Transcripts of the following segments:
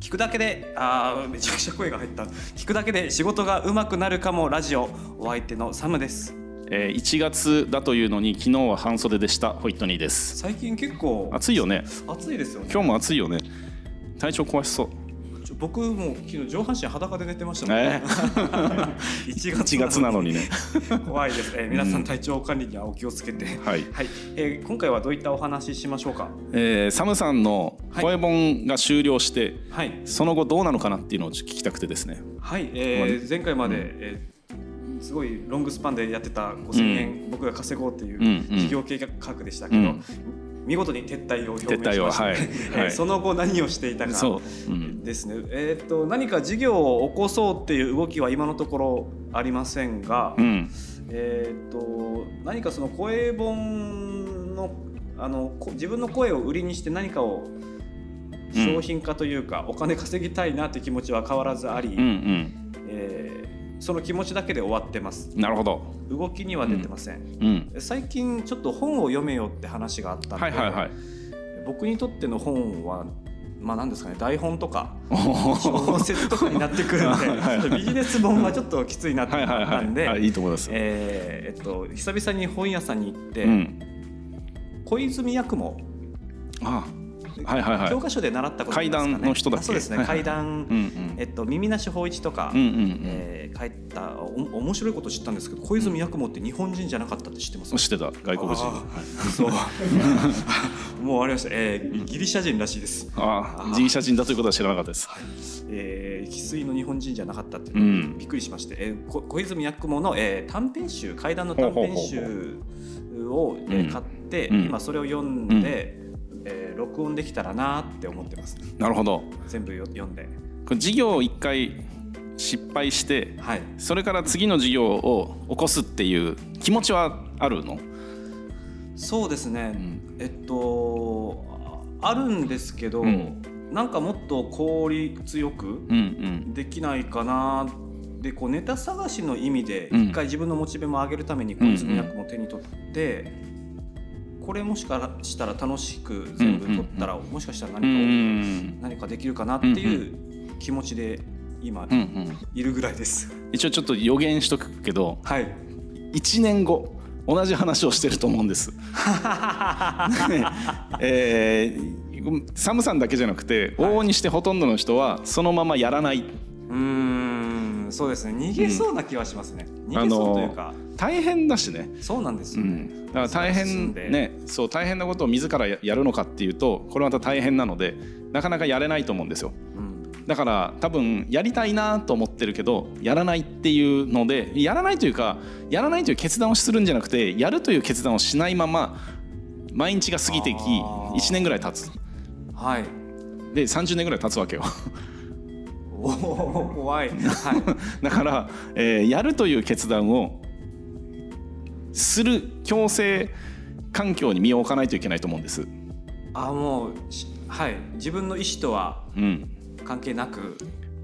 聞くだけであーめちゃくちゃ声が入った。聞くだけで仕事が上手くなるかもラジオ。お相手のサムです。えー1月だというのに昨日は半袖でした。ホイットニーです。最近結構暑いよね。暑いですよね。今日も暑いよね。体調壊しそう僕も昨日上半身裸で寝てましたもんね、え？1 1月なのにね。怖いです、えー皆さん体調管理にはお気をつけて、はい。はい。えー今回はどういったお話ししましょうか？えーサムさんの声本が終了して、はい。その後どうなのかなっていうのを聞きたくてですね。はい、えー前回まで、えーすごいロングスパンでやってた5000円、僕が稼ごうっていううん。うん。事業計画でしたけど、うん見事に撤退を表明しました、はい。えーはい。その後何をしていたかですね、えー、と何か事業を起こそうっていう動きは今のところありませんが、うん。えー、と何かその声本のあのこ自分の声を売りにして何かを商品化というか、お金稼ぎたいなって気持ちは変わらずあり、うんうん。えーその気持ちだけで終わってます。なるほど、動きには出てません、うん、最近ちょっと本を読めよって話があったんで、はいはいはい。僕にとっての本はまあ何ですかね台本とか小説とかになってくるんでビジネス本はちょっときついなってはいはい思ったんで、はいいい。と思います、えーえっと、久々に本屋さんに行って、うん。小泉八雲、あはいはいはい。教科書で習ったことありますかね？怪談の人だそうですね。はいはい怪談、うんうん。えっと、耳なし芳一とか、うんうんうん。えー書いたお面白いこと知ったんですけど小泉八雲って日本人じゃなかったって知ってます？知ってた。外国人。そう。もうありました、えーギリシャ人らしいです、ああギリシャ人だということは知らなかったです。えー、生粋の日本人じゃなかったってびっくりしまして、えーこ小泉八雲の、えー短編集怪談の短編集を、買って、うん。今それを読んで、録音できたらなって思ってます。なるほど。全部よ読んで。これ事業を一回失敗してはい。それから次の事業を起こすっていう気持ちはあるの、そうですね、ん。えっとああるんですけど、うん。なんかもっと効率よくうんできないかな。でこうネタ探しの意味でうん。一回自分のモチベも上げるためにうん小泉役も手に取って、これもしかしたら楽しく全部取ったら、もしかしたらうんう何か何かできるかなっていう気持ちで今うんうんいるぐらいです。一応ちょっと予言しとくけどはい。1年後同じ話をしてると思うんです。えーサムさんだけじゃなくて往々にしてほとんどの人はそのままやらないうそうですね。逃げそうな気はしますね。逃げそうというか、大変だしね、そうなんですよね。うん、だから大変で。ねそう大変なことを自らやるのかっていうとこれまた大変なのでなかなかやれないと思うんですよ。うん。だから多分やりたいなと思ってるけどやらないっていうのでやらないというかやらないという決断をするんじゃなくてやるという決断をしないまま毎日が過ぎていきあー。1年ぐらい経つ。はい。で30年ぐらい経つわけよ怖い。はい。だから、えーやるという決断をする強制環境に身を置かないといけないと思うんです。あもうしはい自分の意思とはうん関係なく？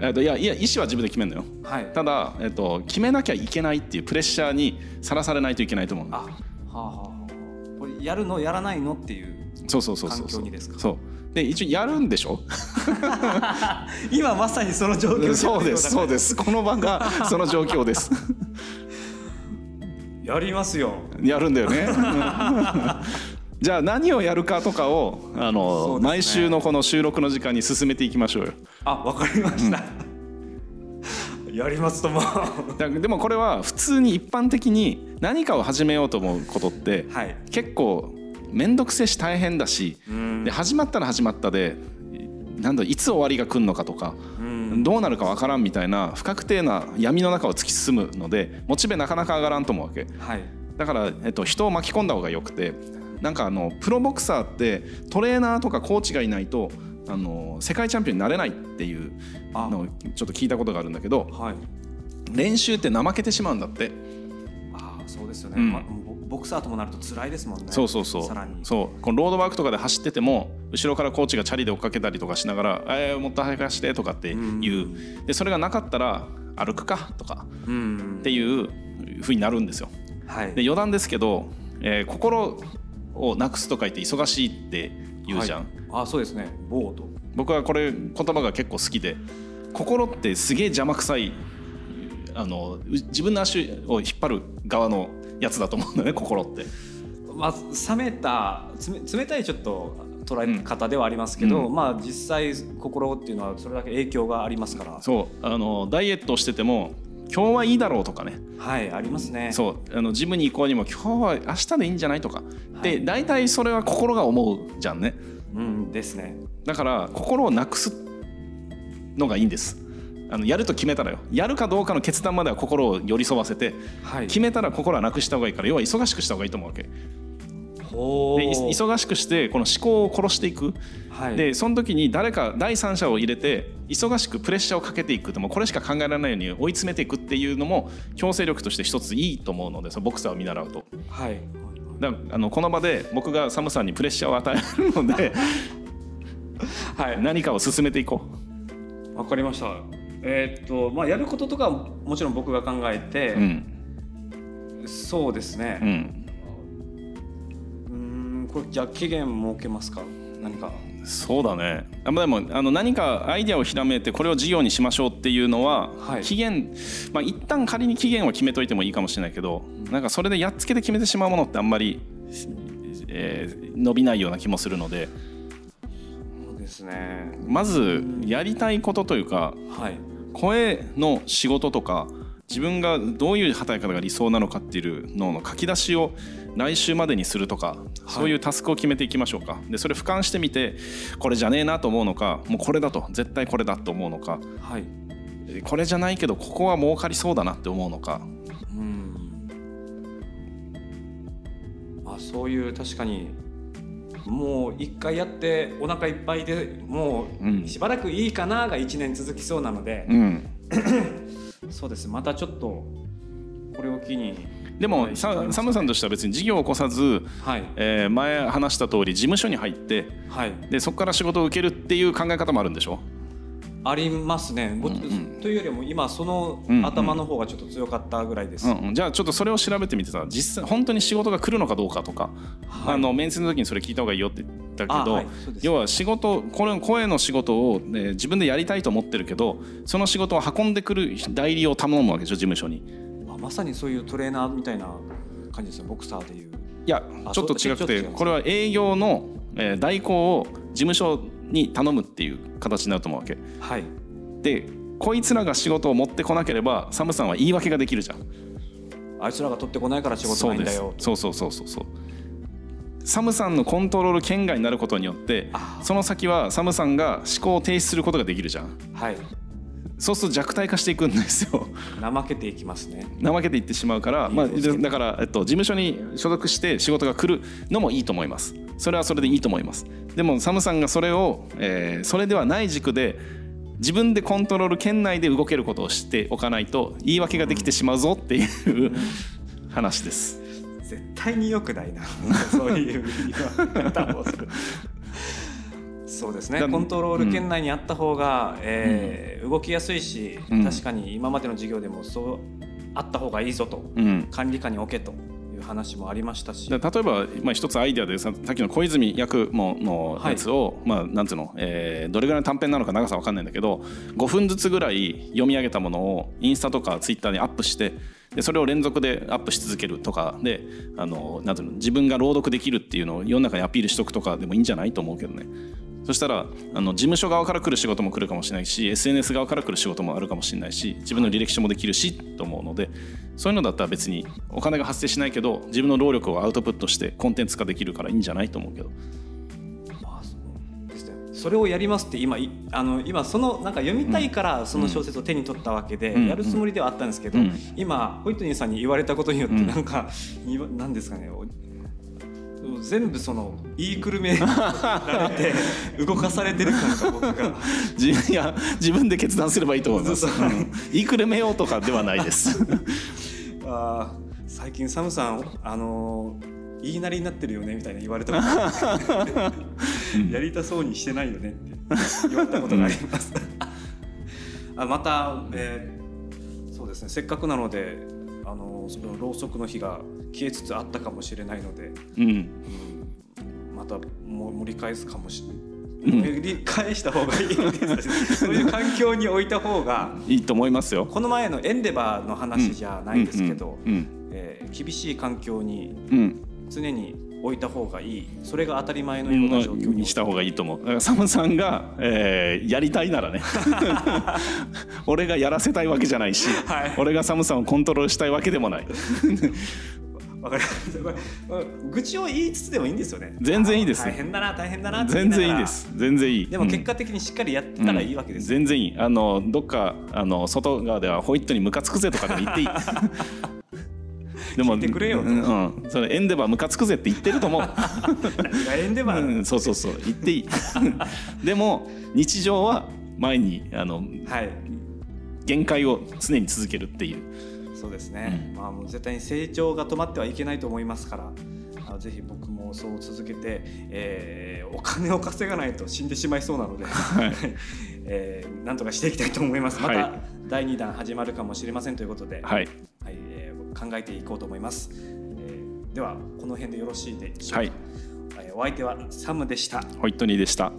えーといやいや意思は自分で決めるのよはい。ただ、えー、と決めなきゃいけないっていうプレッシャーにさらされないといけないと思うのあはあはあはあ。これやるのやらないのっていうそうそうそうそうそう。で一応やるんでしょ？今まさにその状況そうですそうです。すこの場がその状況です。やりますよ。やるんだよね。じゃあ何をやるかとかをあの、ね。毎週のこの収録の時間に進めていきましょうよ。あわかりました、やりますとも。だでもこれは普通に一般的に何かを始めようと思うことってはい。結構面倒くせえし大変だしうん。で始まったら始まったでなんだいつ終わりが来るのかとかうん。どうなるかわからんみたいな不確定な闇の中を突き進むのでモチベなかなか上がらんと思うわけ。はい。だから、えっと、人を巻き込んだ方がよくてなんかあのプロボクサーってトレーナーとかコーチがいないとあの世界チャンピオンになれないっていうあのをちょっと聞いたことがあるんだけどはい。練習って怠けてしまうんだって。あそうですよね、うん。まボボクサーともなると辛いですもんね。そうそうそう。さらに。そう。このロードワークとかで走ってても後ろからコーチがチャリで追っかけたりとかしながら「えー、もっと早く走って」とかって言う。でそれがなかったら歩くかとか。うん。っていうふうになるんですよ。はい。で余談ですけど、えー心をなくすと書いて忙しいって言うじゃん、はい。あそうですね。ボート。僕はこれ言葉が結構好きで。心ってすげえ邪魔くさいあのう自分の足を引っ張る側のやつだと思うんだよね心って。まあ、冷めた冷冷たいちょっと捉え方ではありますけど、うん。まあ実際心っていうのはそれだけ影響がありますから。そう。あのダイエットをしてても今日はいいだろうとかね。はいありますね。そう。あのジムに行こうにも今日は明日でいいんじゃないとか、はい。で大体それは心が思うじゃんね。うんですね。だから心をなくすのがいいんですあのやると決めたらよ。やるかどうかの決断までは心を寄り添わせてはい。決めたら心はなくした方がいい。から要は忙しくした方がいいと思うわけ。忙しくしてこの思考を殺していく。はい。でその時に誰か第三者を入れて忙しくプレッシャーをかけていくでもこれしか考えられないように追い詰めていくっていうのも強制力として一ついいと思うのでそのボクサーを見習うと。はい。だからあのこの場で僕がサムさんにプレッシャーを与えるので はい。何かを進めていこわかりましたえーっとまあやることとかはもちろん僕が考えてう、、うん。そうですうねん、うーんこれじゃあ期限設けますか？何か。そうだね。あまあでもあの何かアイデアをひらめいてこれを事業にしましょうっていうのは、はい。期限まあ一旦仮に期限を決めといてもいいかもしれないけど、なんかそれでやっつけて決めてしまうものってあんまり、えー伸びないような気もするのでですね。まずやりたいことというかはい。声の仕事とか自分がどういう働き方が理想なのかっていうのの書き出しを来週までにするとか、そういうタスクを決めていきましょうか。でそれ俯瞰してみてこれじゃねえなと思うのかもうこれだと絶対これだと思うのか。はい。えこれじゃないけどここは儲かりそうだなって思うのか。うん。あそういう確かにもう一回やってお腹いっぱいでもうしばらくいいかなが1年続きそうなので、うん。そうです。またちょっとこれを機に。でもさサムさんとしては別に事業を起こさず、はい。えー前話した通り事務所に入ってはい。でそこから仕事を受けるっていう考え方もあるんでしょ？ありますね、ぼうんうん。というよりも今その頭の方がちょっと強かったぐらいです、うんうん、じゃあちょっとそれを調べてみてさ実際本当に仕事が来るのかどうかとか、はい。あの面接の時にそれ聞いた方がいいよって言ったけあど、はい。要は仕事この声の仕事を、ね、自分でやりたいと思ってるけどその仕事を運んでくる代理を頼むわけでしょ事務所に。あまさにそういうトレーナーみたいな感じですよボクサーでいう。いやあちょっと違くてこれは営業の、えー代行を事務所に頼むっていう形になると思うわけ。はい。でこいつらが仕事を持ってこなければサムさんは言い訳ができるじゃん。あいつらが取ってこないから仕事ないんだよ。そうそうそうそうそうサムさんのコントロール圏外になることによってあその先はサムさんが思考を停止することができるじゃん。はい。そうすると弱体化していくんですよ。怠けていきますね。怠けていってしまうから、まあ、だから、えっと、事務所に所属して仕事が来るのもいいと思いますそれはそれでいいと思います。でもサムさんがそれを、えーそれではない軸で自分でコントロール圏内で動けることをしておかないと言い訳ができてしまうぞっていう話です。絶対に良くないな。そういうそうですね。だコントロール圏内にあった方が、えー動きやすいし、うん。確かに今までの授業でもそうあった方がいいぞと。うん。管理下に置けという話もありましたしで例えば、まあ、一つアイデアでささっきの小泉役ものやつを、まあ、なんていうの、えーどれぐらいの短編なのか長さわかんないんだけど5分ずつぐらい読み上げたものをインスタとかツイッターにアップしてでそれを連続でアップし続けるとかであのなんていうの自分が朗読できるっていうのを世の中にアピールしとくとかでもいいんじゃないと思うけどね。そしたらあの事務所側から来る仕事も来るかもしれないし SNS 側から来る仕事もあるかもしれないし自分の履歴書もできるしと思うのでそういうのだったら別にお金が発生しないけど自分の労力をアウトプットしてコンテンツ化できるからいいんじゃないと思うけど。まあそうですね。それをやりますって今いあの今そのなんか読みたいからその小説を手に取ったわけで、うん。やるつもりではあったんですけど、うん。今ホイットニーさんに言われたことによってうん。なんか、いわなんですかねお全部その言いくるめられて動かされてる感が僕が 自分いや自分で決断すればいいと思います。言いくるめようとかではないです。あー最近サムさんあのー言いなりになってるよねみたいな言われたことやりたそうにしてないよねって言われたことがあります。あまた、えーそうですねせっかくなのであのーそのろうそくの火が消えつつあったかもしれないので、うん、うんまたも盛り返すかもし理解した方がいいです そういう環境に置いた方がいいと思いますよ。この前のエンデバーの話じゃないですけど、うん。えー厳しい環境にうん。常に置いた方がいいそれが当たり前のような状況ににした方がいいと思うだからサムさん。が、えーやりたいならね俺がやらせたいわけじゃないし、はい俺がサムさん。をコントロールしたいわけでもないわかりますこれこれ愚痴を言いつつでもいいん。ですよね全然いいです大変だな大変だな全然いいです全然いいでも結うん。果的にしっかりやったらいいわけですよ、全然いいあのどっかあの外側ではホイットにムカつくぜとかでも言っていいでも聞いてくれよと。うん、うん。それエンデバームカつくぜって言ってると思う、エンデバー、うん、そうそうそう。言っていい。でも日常は前にあのはい。限界を常に続けるっていう。そうですね、まあもう絶対に成長が止まってはいけないと思いますから。ぜひ僕もそう続けて、えーお金を稼がないと死んでしまいそうなので、えーなんとかしていきたいと思います。またはい。第2弾始まるかもしれませんということで、はい考えていこうと思います、えーではこの辺でよろしいでしょうか、はい。えーお相手はサムでした。ホイットニーでした